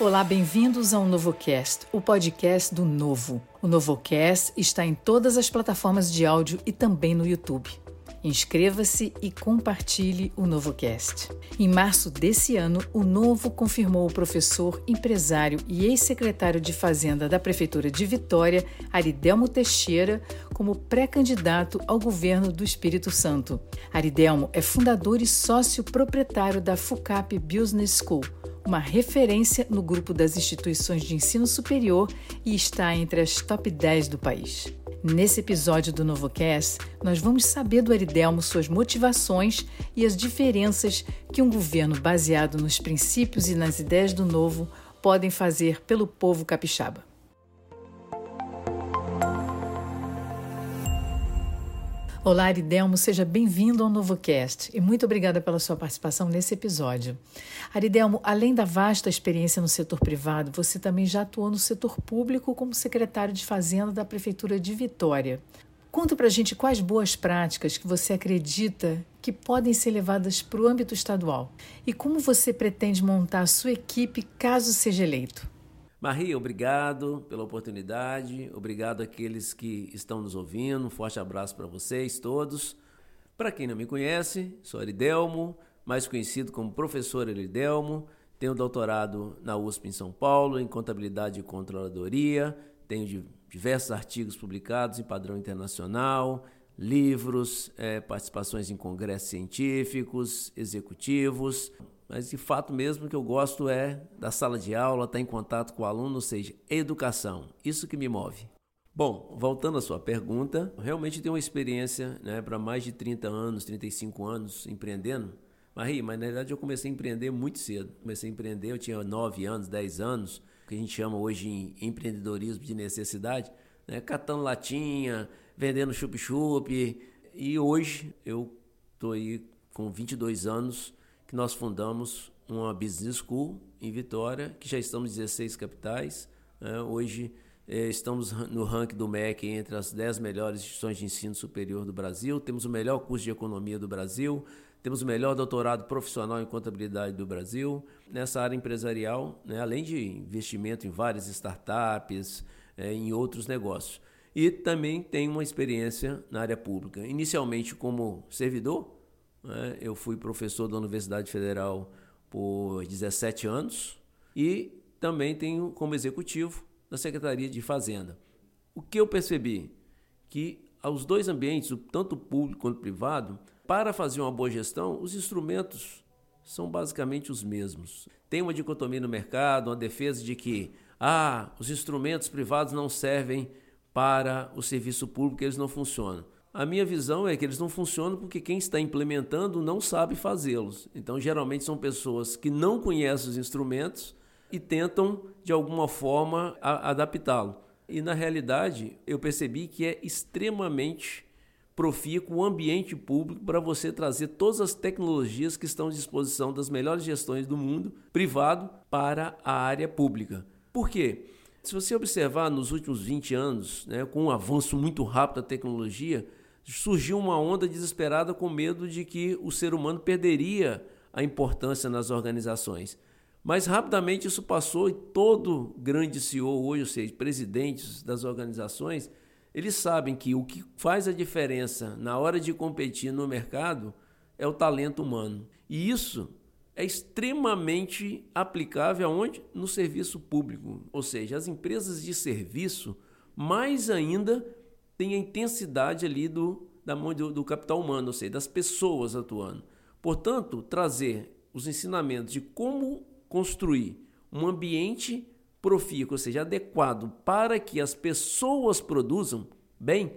Olá, bem-vindos ao NovoCast, o podcast do Novo. O NovoCast está em todas as plataformas de áudio e também no YouTube. Inscreva-se e compartilhe o NovoCast. Em março desse ano, o Novo confirmou o professor, empresário e ex-secretário de Fazenda da Prefeitura de Vitória, Aridelmo Teixeira, como pré-candidato ao governo do Espírito Santo. Aridelmo é fundador e sócio proprietário da FUCAP Business School uma referência no grupo das instituições de ensino superior e está entre as top 10 do país. Nesse episódio do NovoCast, nós vamos saber do Aridelmo suas motivações e as diferenças que um governo baseado nos princípios e nas ideias do novo podem fazer pelo povo capixaba. Olá, Aridelmo, seja bem-vindo ao NovoCast e muito obrigada pela sua participação nesse episódio. Aridelmo, além da vasta experiência no setor privado, você também já atuou no setor público como secretário de Fazenda da Prefeitura de Vitória. Conta pra gente quais boas práticas que você acredita que podem ser levadas para o âmbito estadual e como você pretende montar a sua equipe caso seja eleito. Maria, obrigado pela oportunidade, obrigado àqueles que estão nos ouvindo, um forte abraço para vocês todos. Para quem não me conhece, sou Aridelmo, mais conhecido como professor Aridelmo, tenho doutorado na USP em São Paulo em contabilidade e controladoria, tenho diversos artigos publicados em padrão internacional, livros, é, participações em congressos científicos, executivos. Mas de fato mesmo que eu gosto é da sala de aula, estar tá em contato com o aluno, ou seja, educação. Isso que me move. Bom, voltando à sua pergunta, realmente tenho uma experiência né, para mais de 30 anos, 35 anos empreendendo. Marie, mas na verdade eu comecei a empreender muito cedo. Comecei a empreender, eu tinha 9 anos, 10 anos, o que a gente chama hoje em empreendedorismo de necessidade, né, catando latinha, vendendo chup-chup. E hoje eu estou aí com 22 anos, que nós fundamos uma business school em Vitória, que já estamos em 16 capitais. Né? Hoje eh, estamos no ranking do MEC entre as 10 melhores instituições de ensino superior do Brasil, temos o melhor curso de economia do Brasil, temos o melhor doutorado profissional em contabilidade do Brasil. Nessa área empresarial, né? além de investimento em várias startups, eh, em outros negócios. E também tenho uma experiência na área pública, inicialmente como servidor, né? Eu fui professor da Universidade Federal por 17 anos e também tenho como executivo na Secretaria de Fazenda. O que eu percebi? Que aos dois ambientes, tanto público quanto privado, para fazer uma boa gestão, os instrumentos são basicamente os mesmos. Tem uma dicotomia no mercado, uma defesa de que ah, os instrumentos privados não servem para o serviço público, eles não funcionam. A minha visão é que eles não funcionam porque quem está implementando não sabe fazê-los. Então, geralmente são pessoas que não conhecem os instrumentos e tentam, de alguma forma, adaptá-lo. E, na realidade, eu percebi que é extremamente profícuo o ambiente público para você trazer todas as tecnologias que estão à disposição das melhores gestões do mundo privado para a área pública. Por quê? Se você observar nos últimos 20 anos, né, com um avanço muito rápido da tecnologia, surgiu uma onda desesperada com medo de que o ser humano perderia a importância nas organizações. Mas rapidamente isso passou e todo grande CEO hoje, ou seja, presidentes das organizações, eles sabem que o que faz a diferença na hora de competir no mercado é o talento humano. E isso é extremamente aplicável aonde? No serviço público. Ou seja, as empresas de serviço mais ainda tem a intensidade ali do, da mão do, do capital humano, ou seja, das pessoas atuando. Portanto, trazer os ensinamentos de como construir um ambiente profícuo, ou seja, adequado para que as pessoas produzam bem.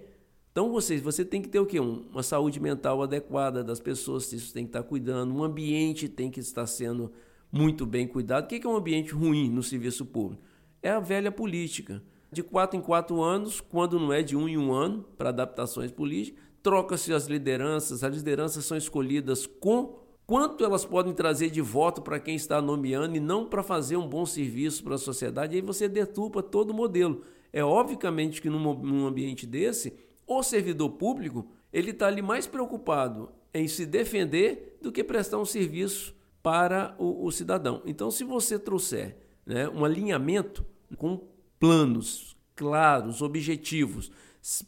Então, você, você tem que ter o quê? uma saúde mental adequada das pessoas, isso tem que estar cuidando, um ambiente tem que estar sendo muito bem cuidado. O que é um ambiente ruim no serviço público? É a velha política de quatro em quatro anos, quando não é de um em um ano, para adaptações políticas, troca-se as lideranças, as lideranças são escolhidas com quanto elas podem trazer de voto para quem está nomeando e não para fazer um bom serviço para a sociedade, e aí você deturpa todo o modelo. É obviamente que num, num ambiente desse, o servidor público ele está ali mais preocupado em se defender do que prestar um serviço para o, o cidadão. Então, se você trouxer né, um alinhamento com planos claros, objetivos,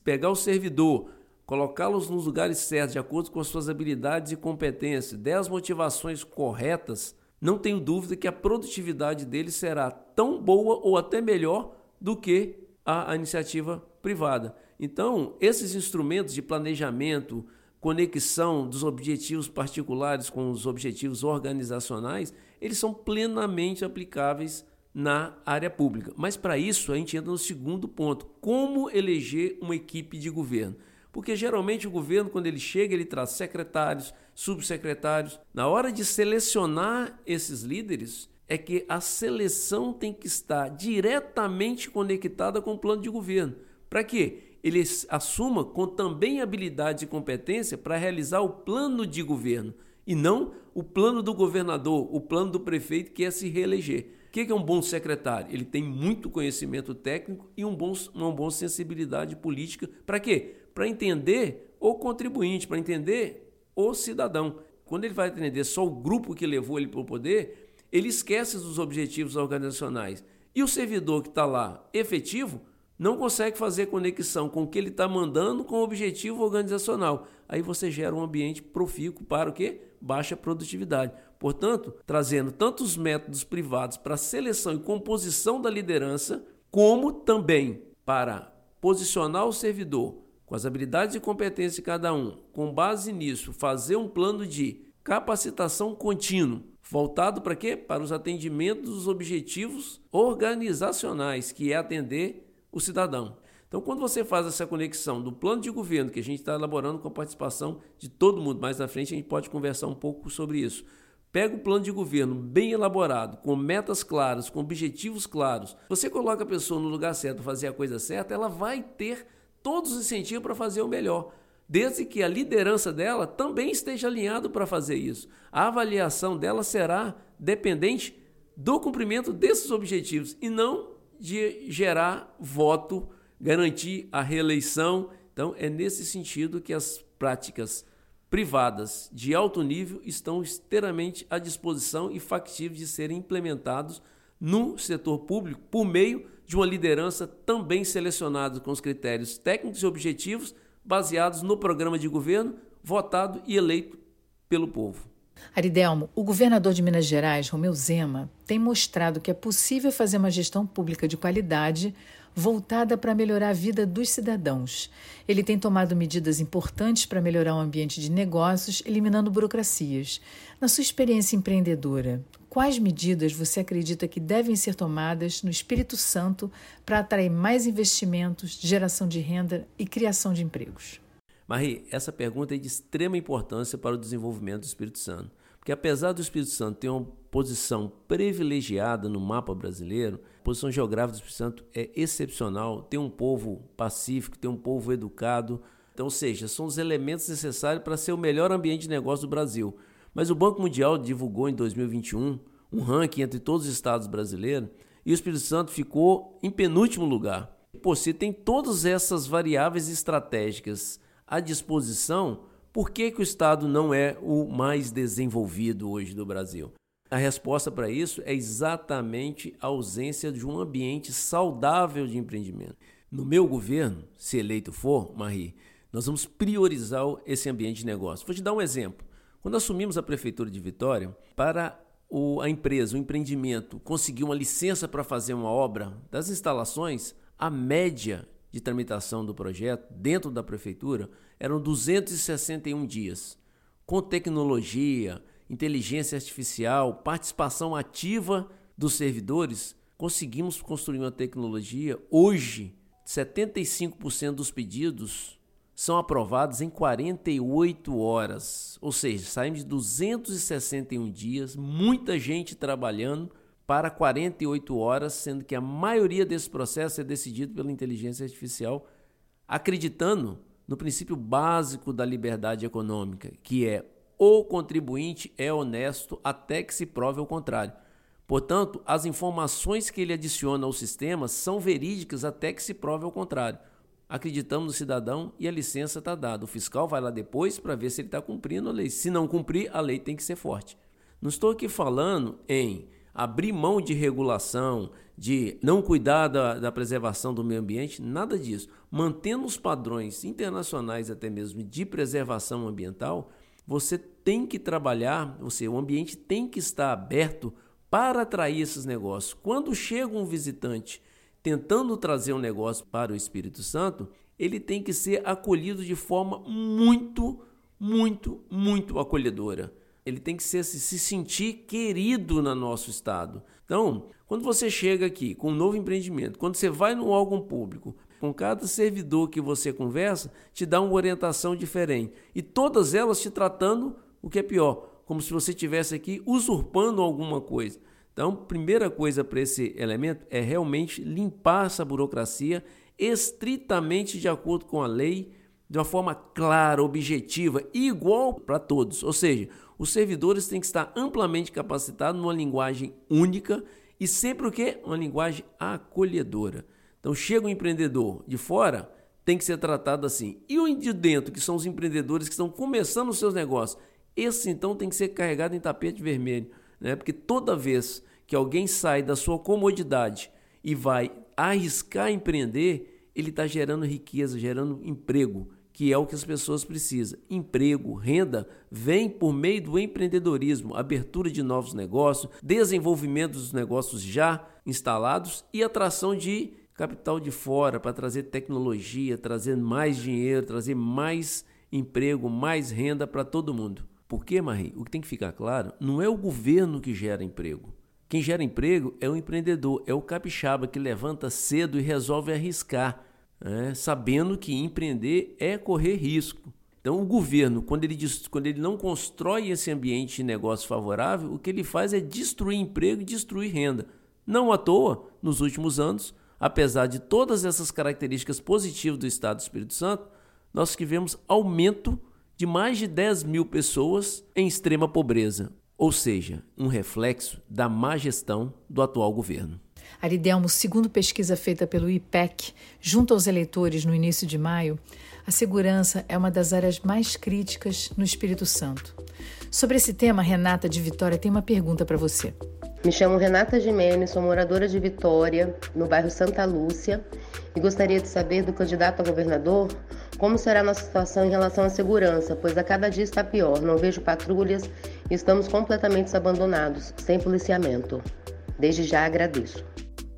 pegar o servidor, colocá-los nos lugares certos, de acordo com as suas habilidades e competências, der as motivações corretas, não tenho dúvida que a produtividade dele será tão boa ou até melhor do que a, a iniciativa privada. Então, esses instrumentos de planejamento, conexão dos objetivos particulares com os objetivos organizacionais, eles são plenamente aplicáveis na área pública. Mas para isso a gente entra no segundo ponto: como eleger uma equipe de governo? Porque geralmente o governo, quando ele chega, ele traz secretários, subsecretários. Na hora de selecionar esses líderes, é que a seleção tem que estar diretamente conectada com o plano de governo. Para quê? Ele assuma com também habilidade e competência para realizar o plano de governo e não o plano do governador, o plano do prefeito que é se reeleger. O que é um bom secretário? Ele tem muito conhecimento técnico e um bom, uma boa sensibilidade política. Para quê? Para entender o contribuinte, para entender o cidadão. Quando ele vai entender só o grupo que levou ele para o poder, ele esquece dos objetivos organizacionais. E o servidor que está lá efetivo não consegue fazer conexão com o que ele está mandando com o objetivo organizacional. Aí você gera um ambiente profícuo para o quê? Baixa produtividade. Portanto, trazendo tanto os métodos privados para seleção e composição da liderança, como também para posicionar o servidor com as habilidades e competências de cada um, com base nisso, fazer um plano de capacitação contínuo, voltado para quê? Para os atendimentos dos objetivos organizacionais, que é atender o cidadão. Então, quando você faz essa conexão do plano de governo que a gente está elaborando com a participação de todo mundo, mais na frente a gente pode conversar um pouco sobre isso. Pega o plano de governo bem elaborado, com metas claras, com objetivos claros. Você coloca a pessoa no lugar certo, fazer a coisa certa, ela vai ter todos os incentivos para fazer o melhor, desde que a liderança dela também esteja alinhada para fazer isso. A avaliação dela será dependente do cumprimento desses objetivos e não de gerar voto, garantir a reeleição. Então, é nesse sentido que as práticas privadas de alto nível estão inteiramente à disposição e factíveis de serem implementados no setor público por meio de uma liderança também selecionada com os critérios técnicos e objetivos baseados no programa de governo votado e eleito pelo povo. Aridelmo, o governador de Minas Gerais, Romeu Zema, tem mostrado que é possível fazer uma gestão pública de qualidade voltada para melhorar a vida dos cidadãos. Ele tem tomado medidas importantes para melhorar o ambiente de negócios, eliminando burocracias. Na sua experiência empreendedora, quais medidas você acredita que devem ser tomadas no Espírito Santo para atrair mais investimentos, geração de renda e criação de empregos? Marie, essa pergunta é de extrema importância para o desenvolvimento do Espírito Santo. Porque apesar do Espírito Santo ter uma posição privilegiada no mapa brasileiro, a posição geográfica do Espírito Santo é excepcional, tem um povo pacífico, tem um povo educado, então, ou seja, são os elementos necessários para ser o melhor ambiente de negócio do Brasil. Mas o Banco Mundial divulgou em 2021 um ranking entre todos os estados brasileiros e o Espírito Santo ficou em penúltimo lugar. Pô, se tem todas essas variáveis estratégicas à disposição, por que, que o Estado não é o mais desenvolvido hoje do Brasil? A resposta para isso é exatamente a ausência de um ambiente saudável de empreendimento. No meu governo, se eleito for, Marie, nós vamos priorizar esse ambiente de negócio. Vou te dar um exemplo. Quando assumimos a prefeitura de Vitória, para o, a empresa, o empreendimento, conseguir uma licença para fazer uma obra das instalações, a média de tramitação do projeto dentro da prefeitura eram 261 dias. Com tecnologia, inteligência artificial, participação ativa dos servidores, conseguimos construir uma tecnologia. Hoje, 75% dos pedidos são aprovados em 48 horas. Ou seja, saímos de 261 dias, muita gente trabalhando para 48 horas, sendo que a maioria desse processo é decidido pela inteligência artificial, acreditando no princípio básico da liberdade econômica, que é o contribuinte é honesto até que se prove o contrário. Portanto, as informações que ele adiciona ao sistema são verídicas até que se prove o contrário. Acreditamos no cidadão e a licença está dada. O fiscal vai lá depois para ver se ele está cumprindo a lei. Se não cumprir, a lei tem que ser forte. Não estou aqui falando em abrir mão de regulação, de não cuidar da, da, preservação do meio ambiente, nada disso. Mantendo os padrões internacionais, até mesmo de preservação ambiental, você tem que trabalhar, você, o ambiente tem que estar aberto para atrair esses negócios. Quando chega um visitante tentando trazer um negócio para o Espírito Santo, ele tem que ser acolhido de forma muito, muito, muito acolhedora. Ele tem que ser, se sentir querido no nosso estado. Então, quando você chega aqui com um novo empreendimento, quando você vai no órgão público, com cada servidor que você conversa, te dá uma orientação diferente. E todas elas te tratando o que é pior, como se você estivesse aqui usurpando alguma coisa. Então, primeira coisa para esse elemento é realmente limpar essa burocracia estritamente de acordo com a lei, de uma forma clara, objetiva e igual para todos. Ou seja, os servidores têm que estar amplamente capacitados numa linguagem única e sempre o quê? Uma linguagem acolhedora. Então chega um empreendedor de fora, tem que ser tratado assim. E o de dentro, que são os empreendedores que estão começando os seus negócios, esse então tem que ser carregado em tapete vermelho, né? Porque toda vez que alguém sai da sua comodidade e vai arriscar empreender, ele está gerando riqueza, gerando emprego, que é o que as pessoas precisam. Emprego, renda, vem por meio do empreendedorismo, abertura de novos negócios, desenvolvimento dos negócios já instalados e atração de capital de fora para trazer tecnologia, trazer mais dinheiro, trazer mais emprego, mais renda para todo mundo. Por quê, Marie? O que tem que ficar claro, não é o governo que gera emprego. Quem gera emprego é o empreendedor, é o capixaba que levanta cedo e resolve arriscar, né? sabendo que empreender é correr risco. Então, o governo, quando ele, quando ele não constrói esse ambiente de negócio favorável, o que ele faz é destruir emprego e destruir renda. Não à toa, nos últimos anos, apesar de todas essas características positivas do Estado do Espírito Santo, nós tivemos aumento de mais de 10 mil pessoas em extrema pobreza ou seja, um reflexo da má gestão do atual governo. Aridelmo, segundo pesquisa feita pelo IPEC, junto aos eleitores no início de maio, a segurança é uma das áreas mais críticas no Espírito Santo. Sobre esse tema, Renata de Vitória tem uma pergunta para você. Me chamo Renata Gimenez, sou moradora de Vitória, no bairro Santa Lúcia, e gostaria de saber do candidato a governador como será a nossa situação em relação à segurança, pois a cada dia está pior. Não vejo patrulhas e estamos completamente abandonados, sem policiamento. Desde já agradeço.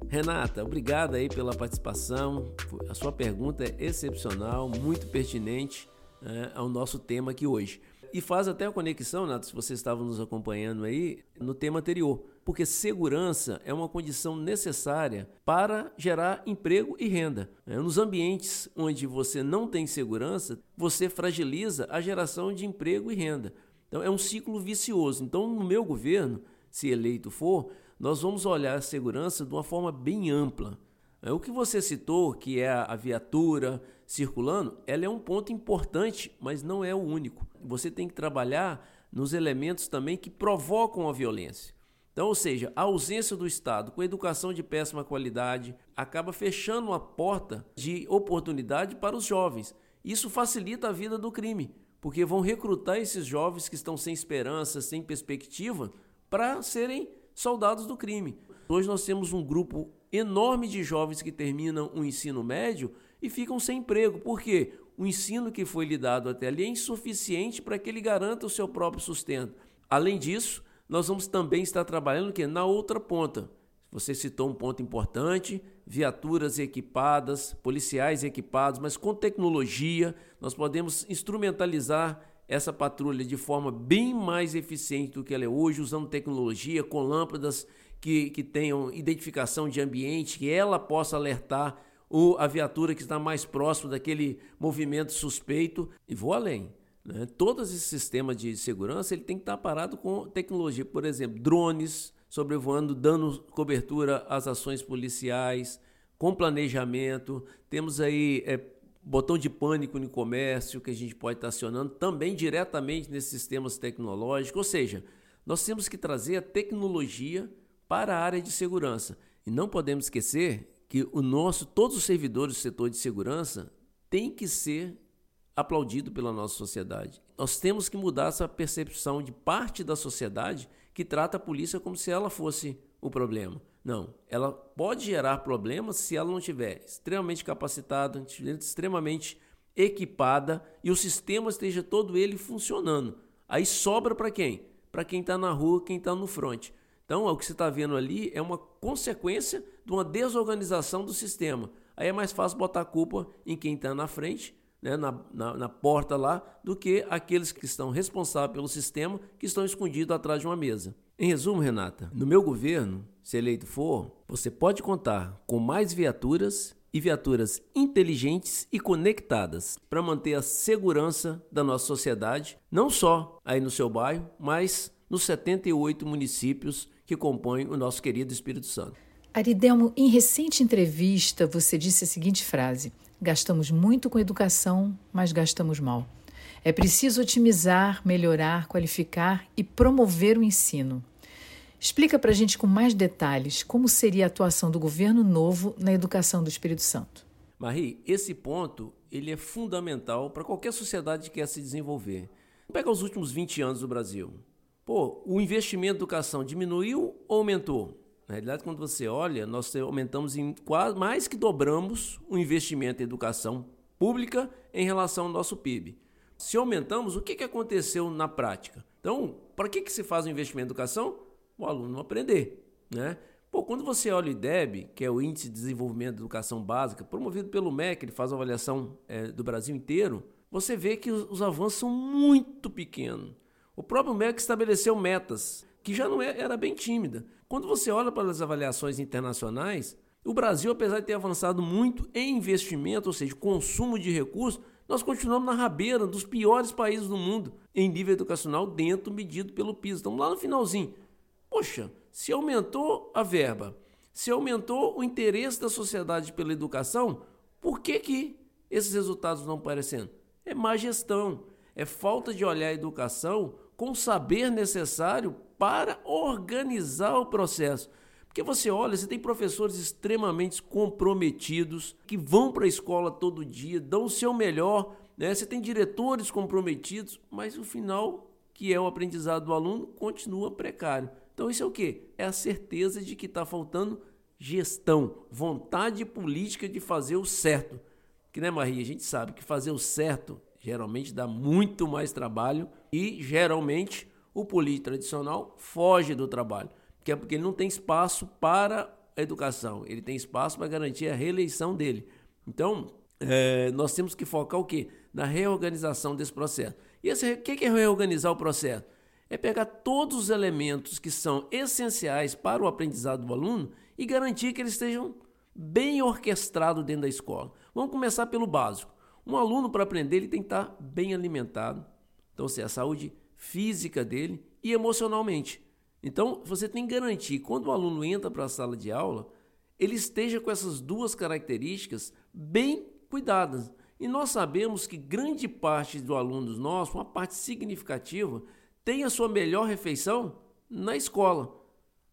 Renata, obrigado aí pela participação. A sua pergunta é excepcional, muito pertinente né, ao nosso tema aqui hoje. E faz até a conexão, Nato, se você estava nos acompanhando aí, no tema anterior. Porque segurança é uma condição necessária para gerar emprego e renda. É, nos ambientes onde você não tem segurança, você fragiliza a geração de emprego e renda. Então é um ciclo vicioso. Então, no meu governo, se eleito for, nós vamos olhar a segurança de uma forma bem ampla. É, o que você citou, que é a viatura circulando, ela é um ponto importante, mas não é o único. Você tem que trabalhar nos elementos também que provocam a violência. Então, ou seja, a ausência do Estado com educação de péssima qualidade acaba fechando a porta de oportunidade para os jovens. Isso facilita a vida do crime, porque vão recrutar esses jovens que estão sem esperança, sem perspectiva, para serem soldados do crime. Hoje nós temos um grupo enorme de jovens que terminam o ensino médio e ficam sem emprego. Por quê? O ensino que foi lhe dado até ali é insuficiente para que ele garanta o seu próprio sustento. Além disso, nós vamos também estar trabalhando que na outra ponta. Você citou um ponto importante: viaturas equipadas, policiais equipados, mas com tecnologia, nós podemos instrumentalizar essa patrulha de forma bem mais eficiente do que ela é hoje, usando tecnologia, com lâmpadas que, que tenham identificação de ambiente, que ela possa alertar o, a viatura que está mais próximo daquele movimento suspeito. E vou além. Né? Todos esses sistemas de segurança ele tem que estar parado com tecnologia. Por exemplo, drones sobrevoando, dando cobertura às ações policiais, com planejamento. Temos aí é, botão de pânico no comércio que a gente pode estar acionando também diretamente nesses sistemas tecnológicos. Ou seja, nós temos que trazer a tecnologia para a área de segurança. E não podemos esquecer que o nosso, todos os servidores do setor de segurança têm que ser aplaudido pela nossa sociedade. Nós temos que mudar essa percepção de parte da sociedade que que trata a polícia como se ela fosse o problema. Não, ela pode gerar problemas se ela não estiver extremamente capacitada, extremamente equipada e o sistema esteja todo ele funcionando. Aí sobra para quem? Para quem está na rua, quem está no front. Então, o que você está vendo ali é uma consequência de uma desorganização do sistema. Aí é mais fácil botar a culpa em quem está na frente, né, na, na, na, porta lá, do que aqueles que estão responsáveis pelo sistema, que estão escondidos atrás de uma mesa. Em resumo, Renata, no meu governo, se eleito for, você pode contar com mais viaturas e viaturas inteligentes e conectadas para manter a segurança da nossa sociedade, não só aí no seu bairro, mas nos 78 municípios que compõem o nosso querido Espírito Santo. Aridelmo, em recente entrevista, você disse a seguinte frase: Gastamos muito com educação, mas gastamos mal. É preciso otimizar, melhorar, qualificar e promover o ensino. Explica para a gente com mais detalhes como seria a atuação do governo novo na educação do Espírito Santo. Marie, esse ponto ele é fundamental para qualquer sociedade que quer se desenvolver. Pega os últimos 20 anos do Brasil. Pô, o investimento em educação diminuiu ou aumentou? Na realidade, quando você olha, nós aumentamos em quase mais que dobramos o investimento em educação pública em relação ao nosso PIB. Se aumentamos, o que, que aconteceu na prática? Então, para que, que se faz o investimento em educação? O aluno aprender, né? Pô, quando você olha o IDEB, que é o Índice de Desenvolvimento da Educação Básica, promovido pelo MEC, ele faz avaliação é, do Brasil inteiro, você vê que os, os, avanços são muito pequenos. O próprio MEC estabeleceu metas, que já não é, era bem tímida. Quando você olha para as avaliações internacionais, o Brasil, apesar de ter avançado muito em investimento, ou seja, consumo de recursos, nós continuamos na rabeira dos piores países do mundo em nível educacional dentro medido pelo PISA. Estamos lá no finalzinho. Poxa, se aumentou a verba, se aumentou o interesse da sociedade pela educação, por que, que esses resultados não aparecendo? É má gestão, é falta de olhar a educação com o saber necessário para organizar o processo. Porque você olha, você tem professores extremamente comprometidos, que vão para a escola todo dia, dão o seu melhor, né? você tem diretores comprometidos, mas o final, que é o aprendizado do aluno, continua precário. Então isso é o que? É a certeza de que está faltando gestão, vontade política de fazer o certo. Que né, Maria? A gente sabe que fazer o certo geralmente dá muito mais trabalho e geralmente o político tradicional foge do trabalho, que é porque ele não tem espaço para a educação, ele tem espaço para garantir a reeleição dele. Então, é, nós temos que focar o quê? Na reorganização desse processo. E o que é reorganizar o processo? É pegar todos os elementos que são essenciais para o aprendizado do aluno e garantir que eles estejam bem orquestrados dentro da escola. Vamos começar pelo básico. Um aluno, para aprender, ele tem que estar bem alimentado. Então, seja, a saúde física dele e emocionalmente. Então, você tem que garantir, quando o aluno entra para a sala de aula, ele esteja com essas duas características bem cuidadas. E nós sabemos que grande parte dos alunos nossos, uma parte significativa, tem a sua melhor refeição na escola.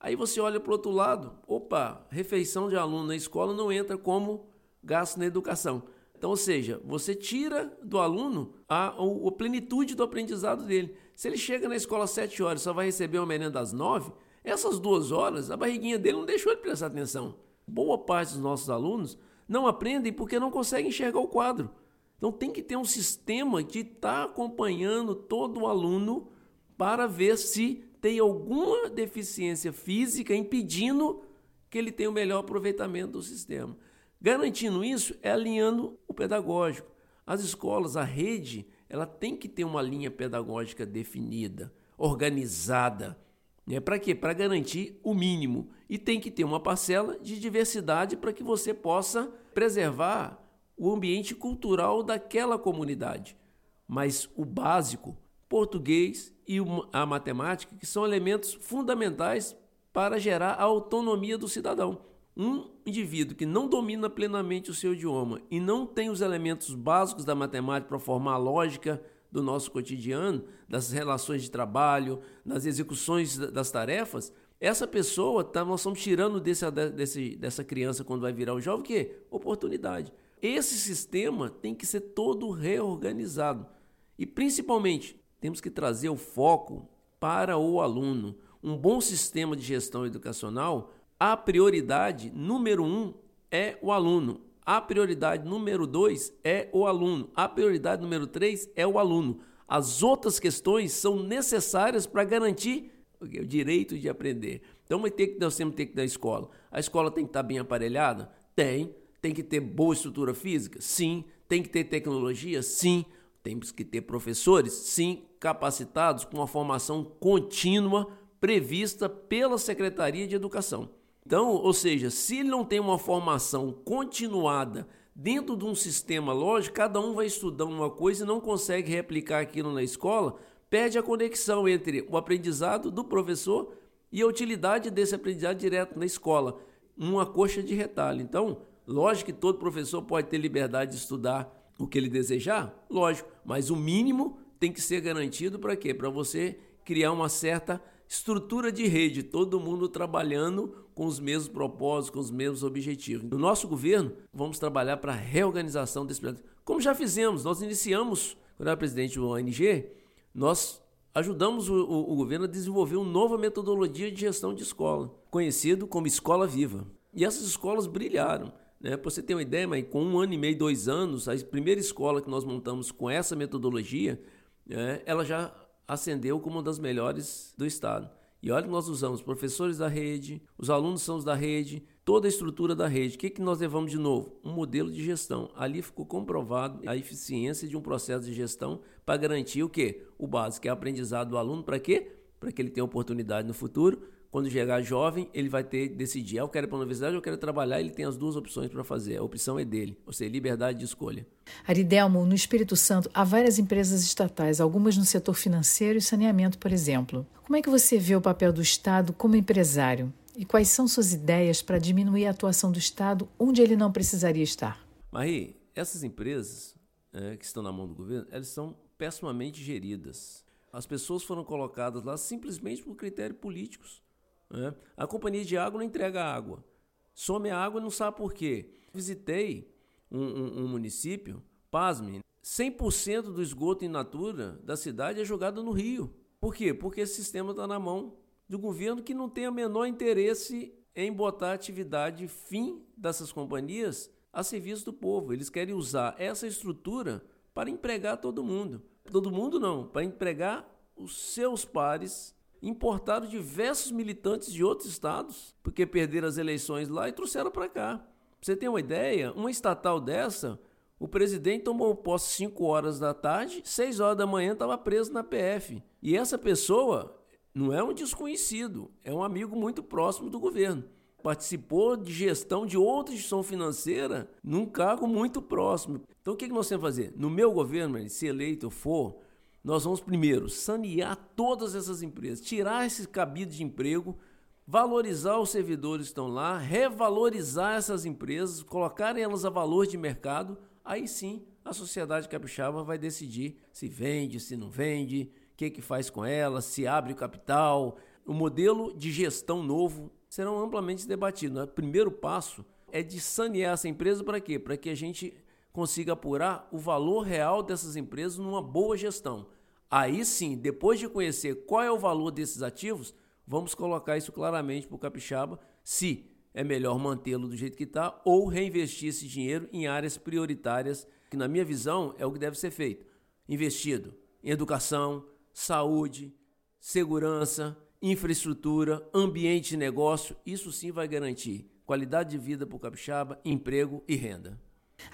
Aí você olha para o outro lado, opa, refeição de aluno na escola não entra como gasto na educação. Então, ou seja, você tira do aluno a, a, plenitude do aprendizado dele. Se ele chega na escola às 7 horas e só vai receber uma merenda às 9, essas duas horas, a barriguinha dele não deixou ele prestar atenção. Boa parte dos nossos alunos não aprendem porque não conseguem enxergar o quadro. Então tem que ter um sistema que está acompanhando todo o aluno para ver se tem alguma deficiência física impedindo que ele tenha o melhor aproveitamento do sistema. Garantindo isso é alinhando o pedagógico. As escolas, a rede, ela tem que ter uma linha pedagógica definida, organizada. Né? Para quê? Para garantir o mínimo. E tem que ter uma parcela de diversidade para que você possa preservar o ambiente cultural daquela comunidade. Mas o básico, português e a matemática, que são elementos fundamentais para gerar a autonomia do cidadão. Um indivíduo que não domina plenamente o seu idioma e não tem os elementos básicos da matemática para formar a lógica do nosso cotidiano, das relações de trabalho, das execuções das tarefas, essa pessoa, tá, nós estamos tirando desse, desse, dessa criança quando vai virar um jovem, quê? Oportunidade. Esse sistema tem que ser todo reorganizado. E principalmente, temos que trazer o foco para o aluno. um bom sistema de gestão educacional, a prioridade número um é o aluno. A prioridade número dois é o aluno. A prioridade número três é o aluno. As outras questões são necessárias para garantir o direito de aprender. Então, vai ter que, nós temos que ter que dar escola. A escola tem que estar bem aparelhada? Tem. Tem que ter boa estrutura física? Sim. Tem que ter tecnologia? Sim. Temos que ter professores? Sim. Capacitados com uma formação contínua prevista pela Secretaria de Educação. Então, ou seja, se ele não tem uma formação continuada dentro de um sistema lógico, cada um vai estudando uma coisa e não consegue replicar aquilo na escola, perde a conexão entre o aprendizado do professor e a utilidade desse aprendizado direto na escola, uma coxa de retalho. Então, lógico que todo professor pode ter liberdade de estudar o que ele desejar, lógico, mas o mínimo tem que ser garantido para quê? Para você criar uma certa estrutura de rede, todo mundo trabalhando com os mesmos propósitos, com os mesmos objetivos. No nosso governo, vamos trabalhar para a reorganização desse plano. Como já fizemos, nós iniciamos, quando era presidente do ONG, nós ajudamos o, o, o, governo a desenvolver uma nova metodologia de gestão de escola, conhecido como Escola Viva. E essas escolas brilharam. Né? Para você ter uma ideia, mas com um ano e meio, dois anos, a primeira escola que nós montamos com essa metodologia, né, ela já ascendeu como uma das melhores do estado. E olha que nós usamos professores da rede, os alunos são os da rede, toda a estrutura da rede. O que, que nós levamos de novo? Um modelo de gestão. Ali ficou comprovado a eficiência de um processo de gestão para garantir o quê? O básico, que é aprendizado do aluno. Para quê? Para que ele tenha oportunidade no futuro quando chegar jovem, ele vai ter que decidir, ah, eu quero ir para a universidade, eu quero trabalhar, ele tem as duas opções para fazer. A opção é dele, ou seja, liberdade de escolha. Aridelmo, no Espírito Santo, há várias empresas estatais, algumas no setor financeiro e saneamento, por exemplo. Como é que você vê o papel do Estado como empresário? E quais são suas ideias para diminuir a atuação do Estado onde ele não precisaria estar? Marie, essas empresas é, que estão na mão do governo, elas são pessimamente geridas. As pessoas foram colocadas lá simplesmente por critérios políticos. Né? A companhia de água não entrega água. Some a água e não sabe por quê. Visitei um, um, um município, pasme, 100% do esgoto in natura da cidade é jogado no rio. Por quê? Porque esse sistema está na mão do governo que não tem o menor interesse em botar a atividade fim dessas companhias a serviço do povo. Eles querem usar essa estrutura para empregar todo mundo. Todo mundo não, para empregar os seus pares importaram diversos militantes de outros estados, porque perderam as eleições lá e trouxeram para cá. Você ter uma ideia, uma estatal dessa, o presidente tomou posse 5 horas da tarde, 6 horas da manhã estava preso na PF. E essa pessoa não é um desconhecido, é um amigo muito próximo do governo. Participou de gestão de outra instituição financeira num cargo muito próximo. Então o que nós temos que fazer? No meu governo, se eleito for, nós vamos primeiro sanear todas essas empresas, tirar esse cabido de emprego, valorizar os servidores que estão lá, revalorizar essas empresas, colocarem elas a valor de mercado, aí sim a sociedade capixaba vai decidir se vende, se não vende, o que, que faz com elas, se abre o capital. O modelo de gestão novo serão amplamente debatidos. O primeiro passo é de sanear essa empresa para quê? Para que a gente consiga apurar o valor real dessas empresas numa boa gestão. Aí sim, depois de conhecer qual é o valor desses ativos, vamos colocar isso claramente para o capixaba, se é melhor mantê-lo do jeito que está ou reinvestir esse dinheiro em áreas prioritárias, que na minha visão é o que deve ser feito. Investido em educação, saúde, segurança, infraestrutura, ambiente de negócio, isso sim vai garantir qualidade de vida para o capixaba, emprego e renda.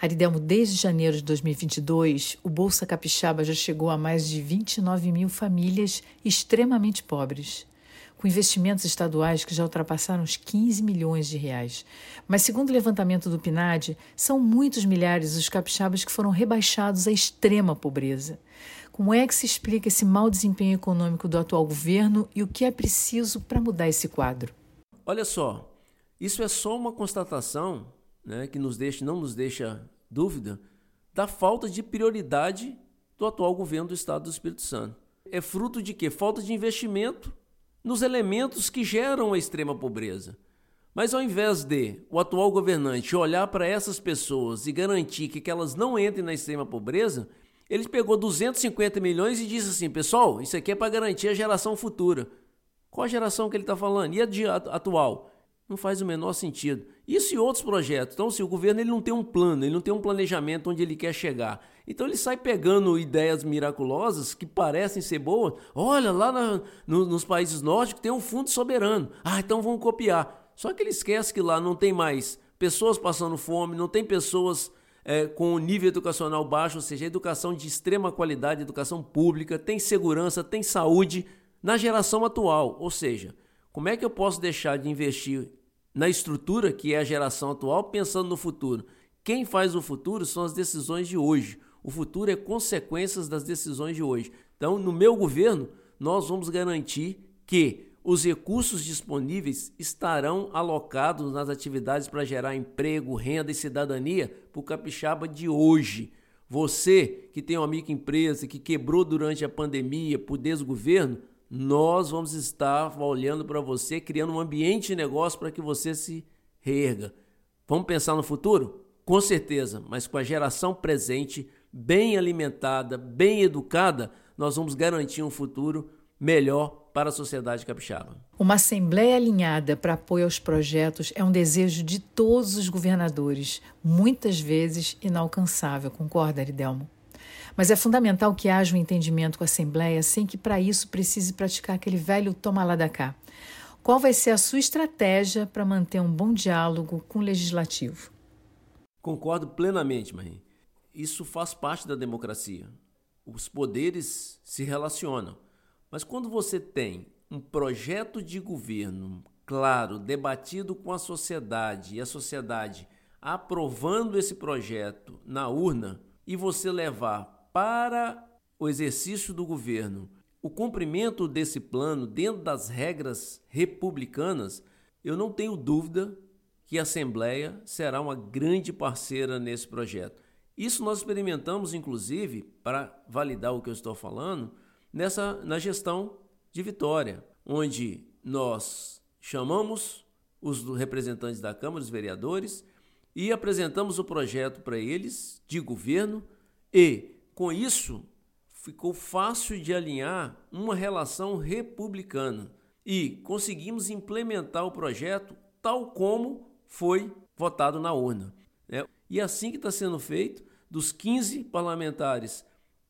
Aridelmo, desde janeiro de 2022, o Bolsa Capixaba já chegou a mais de 29 mil famílias extremamente pobres, com investimentos estaduais que já ultrapassaram os 15 milhões de reais. Mas, segundo o levantamento do PNAD, são muitos milhares os capixabas que foram rebaixados à extrema pobreza. Como é que se explica esse mau desempenho econômico do atual governo e o que é preciso para mudar esse quadro? Olha só, isso é só uma constatação né, que nos deixa, não nos deixa dúvida da falta de prioridade do atual governo do Estado do Espírito Santo. É fruto de quê? Falta de investimento nos elementos que geram a extrema pobreza. Mas ao invés de o atual governante olhar para essas pessoas e garantir que elas não entrem na extrema pobreza, ele pegou 250 milhões e disse assim: pessoal, isso aqui é para garantir a geração futura. Qual a geração que ele está falando? E a atual? Não faz o menor sentido. Isso e outros projetos. Então, se o governo ele não tem um plano, ele não tem um planejamento onde ele quer chegar. Então, ele sai pegando ideias miraculosas que parecem ser boas. Olha, lá na, no, nos países nórdicos tem um fundo soberano. Ah, então vamos copiar. Só que ele esquece que lá não tem mais pessoas passando fome, não tem pessoas é, com nível educacional baixo, ou seja, educação de extrema qualidade, educação pública, tem segurança, tem saúde na geração atual. Ou seja, como é que eu posso deixar de investir na estrutura, que é a geração atual, pensando no futuro? Quem faz o futuro são as decisões de hoje. O futuro é consequências das decisões de hoje. Então, no meu governo, nós vamos garantir que os recursos disponíveis estarão alocados nas atividades para gerar emprego, renda e cidadania para o capixaba de hoje. Você que tem uma microempresa que quebrou durante a pandemia por desgoverno, nós vamos estar olhando para você, criando um ambiente de negócio para que você se reerga. Vamos pensar no futuro? Com certeza, mas com a geração presente, bem alimentada, bem educada, nós vamos garantir um futuro melhor para a sociedade capixaba. Uma assembleia alinhada para apoio aos projetos é um desejo de todos os governadores, muitas vezes inalcançável, concorda, Aridelmo? Mas é fundamental que haja um entendimento com a Assembleia sem que para isso precise praticar aquele velho toma lá da cá. Qual vai ser a sua estratégia para manter um bom diálogo com o Legislativo? Concordo plenamente, Marim. Isso faz parte da democracia. Os poderes se relacionam. Mas quando você tem um projeto de governo claro, debatido com a sociedade e a sociedade aprovando esse projeto na urna e você levar para o exercício do governo o cumprimento desse plano dentro das regras republicanas, eu não tenho dúvida que a Assembleia será uma grande parceira nesse projeto. Isso nós experimentamos, inclusive, para validar o que eu estou falando, nessa na gestão de Vitória, onde nós chamamos os representantes da Câmara, os vereadores, e apresentamos o projeto para eles de governo e com isso, ficou fácil de alinhar uma relação republicana e conseguimos implementar o projeto tal como foi votado na urna. Né? E assim que está sendo feito, dos 15 parlamentares,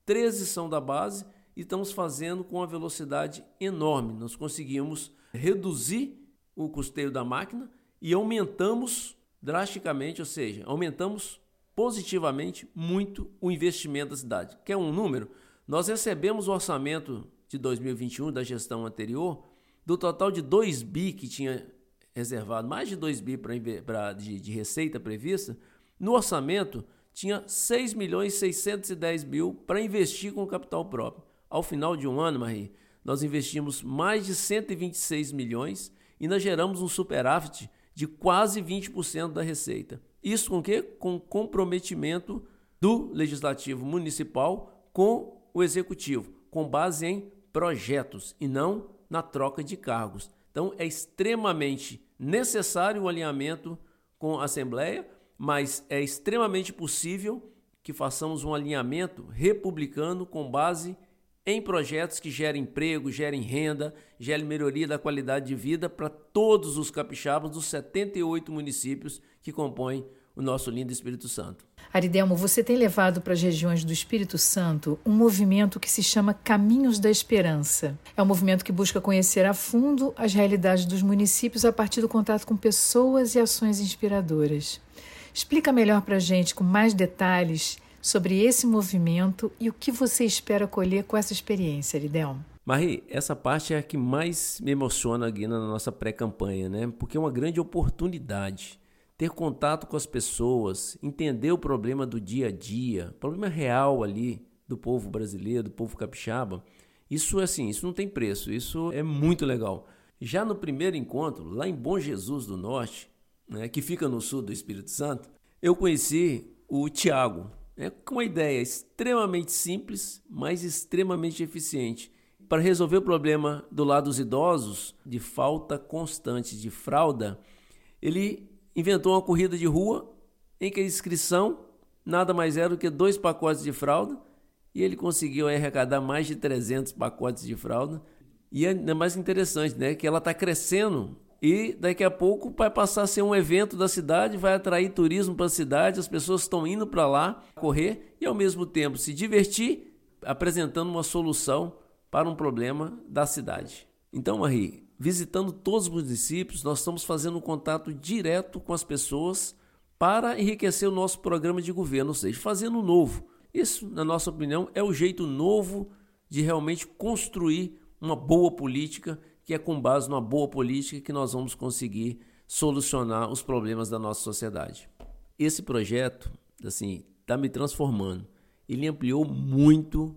13 são da base e estamos fazendo com uma velocidade enorme. Nós conseguimos reduzir o custeio da máquina e aumentamos drasticamente, ou seja, aumentamos positivamente muito o investimento da cidade. Quer um número? Nós recebemos o orçamento de 2021 da gestão anterior, do total de 2 bi que tinha reservado, mais de 2 bi pra, de, de receita prevista, no orçamento tinha 6 milhões 610 mil para investir com capital próprio. Ao final de um ano, Marie, nós investimos mais de 126 milhões e nós geramos um superávit de quase 20% da receita. Isso com quê? Com comprometimento do legislativo municipal com o executivo, com base em projetos e não na troca de cargos. Então é extremamente necessário o alinhamento com a Assembleia, mas é extremamente possível que façamos um alinhamento republicano com base em projetos que gerem emprego, gerem renda, gerem melhoria da qualidade de vida para todos os capixabas dos 78 municípios que compõem o nosso lindo Espírito Santo. Aridelmo, você tem levado para as regiões do Espírito Santo um movimento que se chama Caminhos da Esperança. É um movimento que busca conhecer a fundo as realidades dos municípios a partir do contato com pessoas e ações inspiradoras. Explica melhor para a gente, com mais detalhes, sobre esse movimento e o que você espera colher com essa experiência, Aridelmo. Marie, essa parte é a que mais me emociona aqui na nossa pré-campanha, né? Porque é uma grande oportunidade. Ter contato com as pessoas, entender o problema do dia a dia, problema real ali do povo brasileiro, do povo capixaba. Isso é assim, isso não tem preço, isso é muito legal. Já no primeiro encontro, lá em Bom Jesus do Norte, né, que fica no sul do Espírito Santo, eu conheci o Tiago é com uma ideia extremamente simples, mas extremamente eficiente. Para resolver o problema do lado dos idosos, de falta constante de fralda, ele inventou uma corrida de rua em que a inscrição nada mais era do que dois pacotes de fralda e ele conseguiu arrecadar mais de 300 pacotes de fralda E é mais interessante, né? Que ela está crescendo e daqui a pouco vai passar a ser um evento da cidade, vai atrair turismo para a cidade, as pessoas estão indo para lá correr e ao mesmo tempo se divertir, apresentando uma solução para um problema da cidade. Então, Marie, visitando todos os municípios, nós estamos fazendo um contato direto com as pessoas para enriquecer o nosso programa de governo, ou seja, fazendo novo. Isso, na nossa opinião, é o jeito novo de realmente construir uma boa política que é com base numa boa política que nós vamos conseguir solucionar os problemas da nossa sociedade. Esse projeto, assim, está me transformando. Ele ampliou muito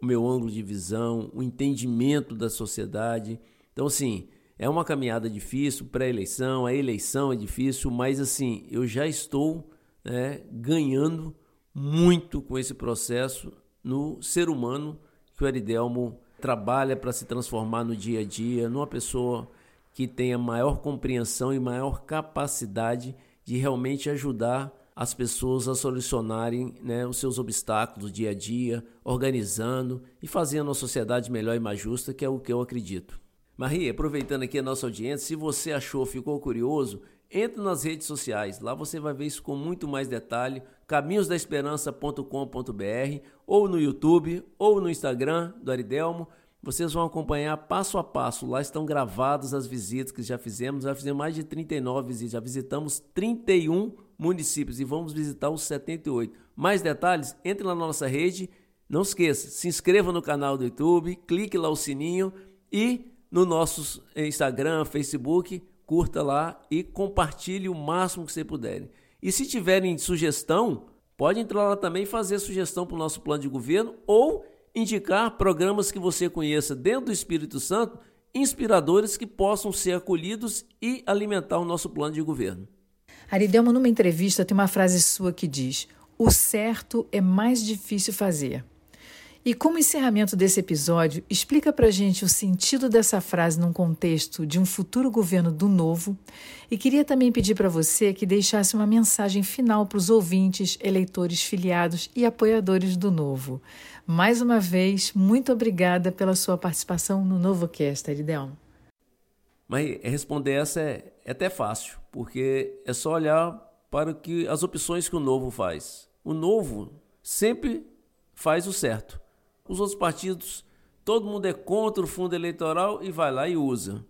o meu ângulo de visão, o entendimento da sociedade. Então, assim, é uma caminhada difícil, pré-eleição, a eleição é difícil, mas assim, eu já estou né, ganhando muito com esse processo no ser humano que o Aridelmo trabalha para se transformar no dia a dia numa pessoa que tenha maior compreensão e maior capacidade de realmente ajudar as pessoas a solucionarem né, os seus obstáculos dia a dia, organizando e fazendo a sociedade melhor e mais justa, que é o que eu acredito. Maria, aproveitando aqui a nossa audiência, se você achou, ficou curioso, entre nas redes sociais. Lá você vai ver isso com muito mais detalhe. caminhosdaesperança.com.br ou no YouTube ou no Instagram do Aridelmo. Vocês vão acompanhar passo a passo. Lá estão gravadas as visitas que já fizemos. Já fizemos mais de 39 visitas. Já visitamos 31 municípios e vamos visitar os 78. Mais detalhes? Entre na nossa rede. Não esqueça, se inscreva no canal do YouTube, clique lá o sininho e no nosso Instagram, Facebook, curta lá e compartilhe o máximo que você puder. E se tiverem sugestão, pode entrar lá também e fazer sugestão para o nosso plano de governo ou indicar programas que você conheça dentro do Espírito Santo, inspiradores que possam ser acolhidos e alimentar o nosso plano de governo. Aridelma, numa entrevista, tem uma frase sua que diz: O certo é mais difícil fazer. E como encerramento desse episódio, explica pra gente o sentido dessa frase num contexto de um futuro governo do novo. E queria também pedir para você que deixasse uma mensagem final para os ouvintes, eleitores filiados e apoiadores do novo. Mais uma vez, muito obrigada pela sua participação no Novo Cast, Aridelmo. Mas responder essa é, é até fácil, porque é só olhar para que as opções que o novo faz. O novo sempre faz o certo. Os outros partidos, todo mundo é contra o fundo eleitoral e vai lá e usa.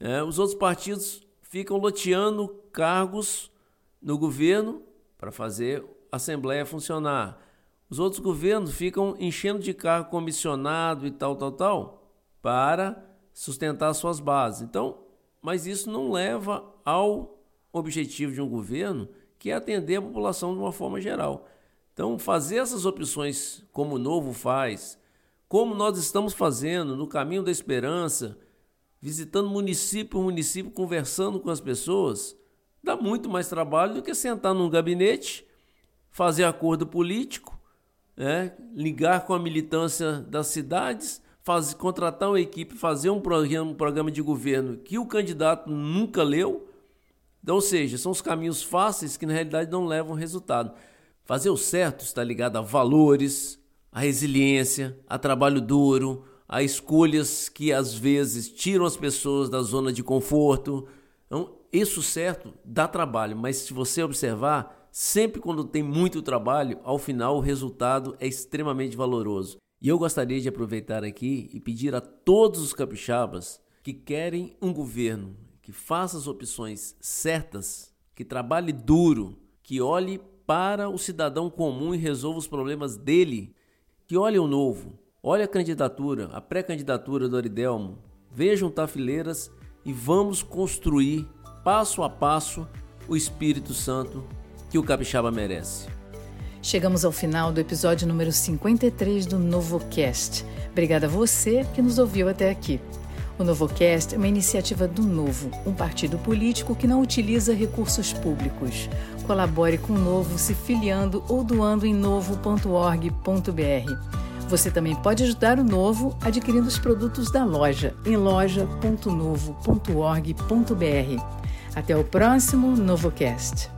É, os outros partidos ficam loteando cargos no governo para fazer a Assembleia funcionar. Os outros governos ficam enchendo de cargo comissionado e tal, tal, tal, para sustentar suas bases. Então, mas isso não leva ao objetivo de um governo, que é atender a população de uma forma geral. Então, fazer essas opções como o Novo faz, como nós estamos fazendo no caminho da esperança, visitando município por município, conversando com as pessoas, dá muito mais trabalho do que sentar num gabinete, fazer acordo político, né? ligar com a militância das cidades, fazer, contratar uma equipe, fazer um programa, um programa de governo que o candidato nunca leu. Então, ou seja, são os caminhos fáceis que na realidade não levam resultado. Fazer o certo está ligado a valores, a resiliência, a trabalho duro, a escolhas que às vezes tiram as pessoas da zona de conforto. Então, isso certo dá trabalho, mas se você observar, sempre quando tem muito trabalho, ao final o resultado é extremamente valoroso. E eu gostaria de aproveitar aqui e pedir a todos os capixabas que querem um governo que faça as opções certas, que trabalhe duro, que olhe para o cidadão comum e resolva os problemas dele. Que olhe o novo, olhe a candidatura, a pré-candidatura do Aridelmo, vejam tafileiras e vamos construir passo a passo o Espírito Santo que o capixaba merece. Chegamos ao final do episódio número 53 do NovoCast. Obrigada a você que nos ouviu até aqui. O NovoCast é uma iniciativa do Novo, um partido político que não utiliza recursos públicos. Colabore com o Novo se filiando ou doando em novo.org.br. Você também pode ajudar o Novo adquirindo os produtos da loja em loja.novo.org.br. Até o próximo NovoCast.